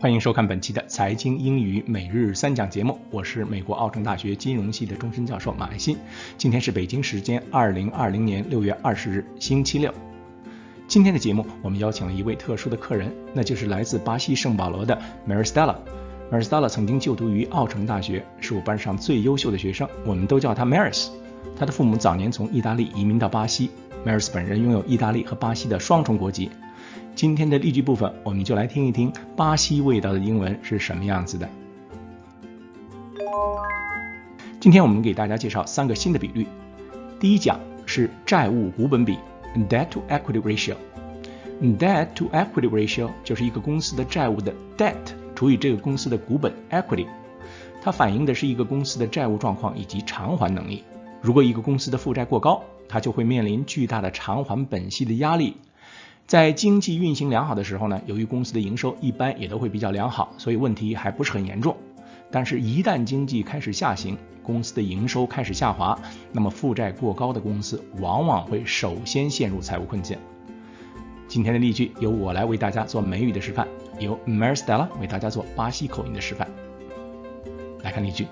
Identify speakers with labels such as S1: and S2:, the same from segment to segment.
S1: 欢迎收看本期的财经英语每日三讲节目，我是美国奥城大学金融系的终身教授马爱新。今天是北京时间二零二零年六月二十日，星期六。今天的节目我们邀请了一位特殊的客人，那就是来自巴西圣保罗的 Maristella。Maristella 曾经就读于奥城大学，是我班上最优秀的学生，我们都叫她 Maris。她的父母早年从意大利移民到巴西，Maris 本人拥有意大利和巴西的双重国籍。今天的例句部分，我们就来听一听巴西味道的英文是什么样子的。今天我们给大家介绍三个新的比率。第一讲是债务股本比 （Debt to Equity Ratio）。Debt to Equity Ratio 就是一个公司的债务的 debt 除以这个公司的股本 equity，它反映的是一个公司的债务状况以及偿还能力。如果一个公司的负债过高，它就会面临巨大的偿还本息的压力。在经济运行良好的时候呢，由于公司的营收一般也都会比较良好，所以问题还不是很严重。但是，一旦经济开始下行，公司的营收开始下滑，那么负债过高的公司往往会首先陷入财务困境。今天的例句由我来为大家做美语的示范，由 Maristella 为大家做巴西口音的示范。来看例句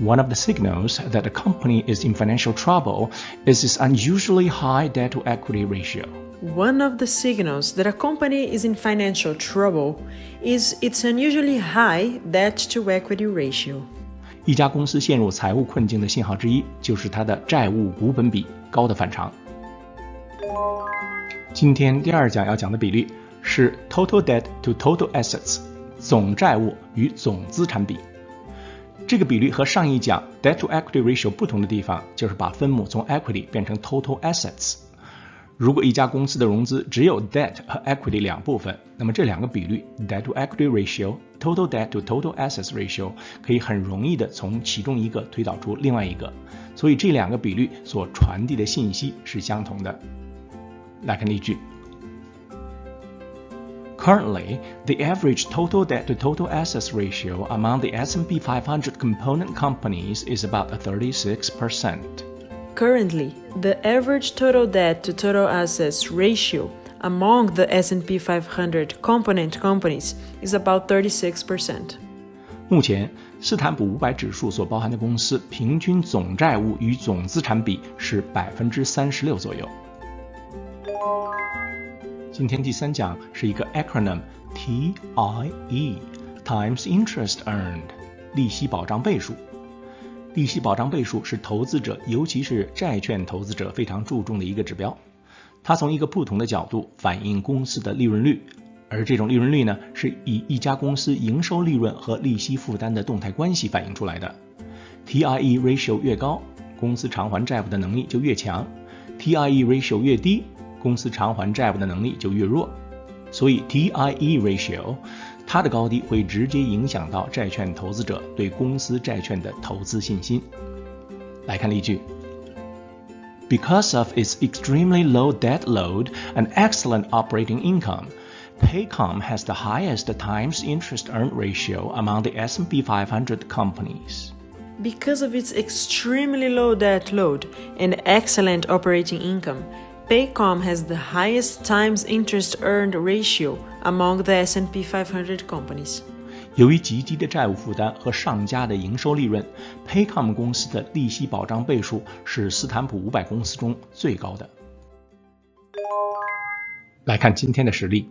S1: ：One of the signals that a company is in financial trouble is its unusually high debt-to-equity ratio.
S2: One of the signals that a company is in financial trouble is its unusually high debt to equity ratio.
S1: 一家公司陷入财务困境的信号之一，就是它的债务股本比高的反常。今天第二讲要讲的比例是 total debt to total assets，总债务与总资产比。 这个比率和上一讲 debt to equity ratio 不同的地方，就是把分母从 equity 变成 total assets。如果一家公司的融资只有 debt 和 equity 两部分，那么这两个比率 debt to equity ratio、total debt to total assets ratio 可以很容易的从其中一个推导出另外一个，所以这两个比率所传递的信息是相同的。来看例句 ：Currently, the average total debt to total assets ratio among the S&P 500 component companies is about 36 percent.
S2: Currently, the average total debt to total assets ratio among the S&P 500 component companies is about 36%.
S1: 目前，斯坦普五百指数所包含的公司平均总债务与总资产比是百分之三十六左右。 今天第三讲是一个 acronym TIE，Times Interest Earned，利息保障倍数。利息保障倍数是投资者，尤其是债券投资者非常注重的一个指标。它从一个不同的角度反映公司的利润率，而这种利润率呢，是以一家公司营收利润和利息负担的动态关系反映出来的。TIE ratio 越高，公司偿还债务的能力就越强；TIE ratio 越低，公司偿还债务的能力就越弱。所以 TIE ratio。它的高低会直接影响到债券投资者对公司债券的投资信心。来看例句：Because of its extremely low debt load and excellent operating income, Paycom has the highest times interest earned ratio among the S&P 500 companies.
S2: Because of its extremely low debt load and excellent operating income, Paycom has the highest times interest earned ratio among the S&P 500 companies.
S1: 由于极低的债务负担和上佳的营收利润，Paycom 公司的利息保障倍数是斯坦普五百公司中最高的。来看今天的实例：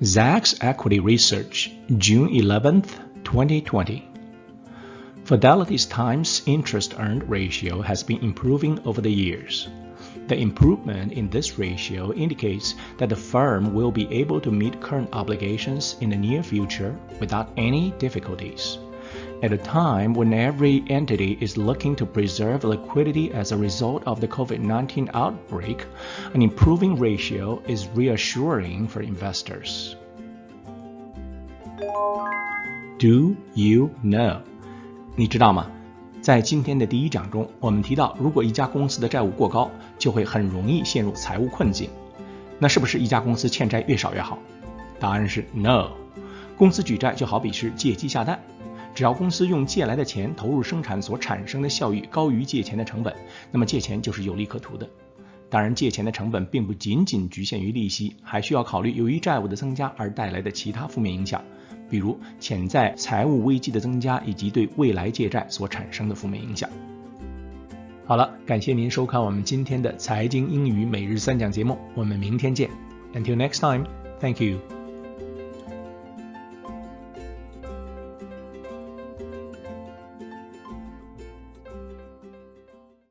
S1: Zacks Equity Research, June 11th, 2020. Fidelity's times interest earned ratio has been improving over the years. The improvement in this ratio indicates that the firm will be able to meet current obligations in the near future without any difficulties. At a time when every entity is looking to preserve liquidity as a result of the COVID 19 outbreak, an improving ratio is reassuring for investors. Do you know? 你知道吗？ 在今天的第一讲中，我们提到，如果一家公司的债务过高，就会很容易陷入财务困境。那是不是一家公司欠债越少越好？答案是 no。公司举债就好比是借鸡下蛋，只要公司用借来的钱投入生产所产生的效益高于借钱的成本，那么借钱就是有利可图的。当然，借钱的成本并不仅仅局限于利息，还需要考虑由于债务的增加而带来的其他负面影响，比如潜在财务危机的增加以及对未来借债所产生的负面影响。好了，感谢您收看我们今天的财经英语每日三讲节目，我们明天见。Until next time, thank you.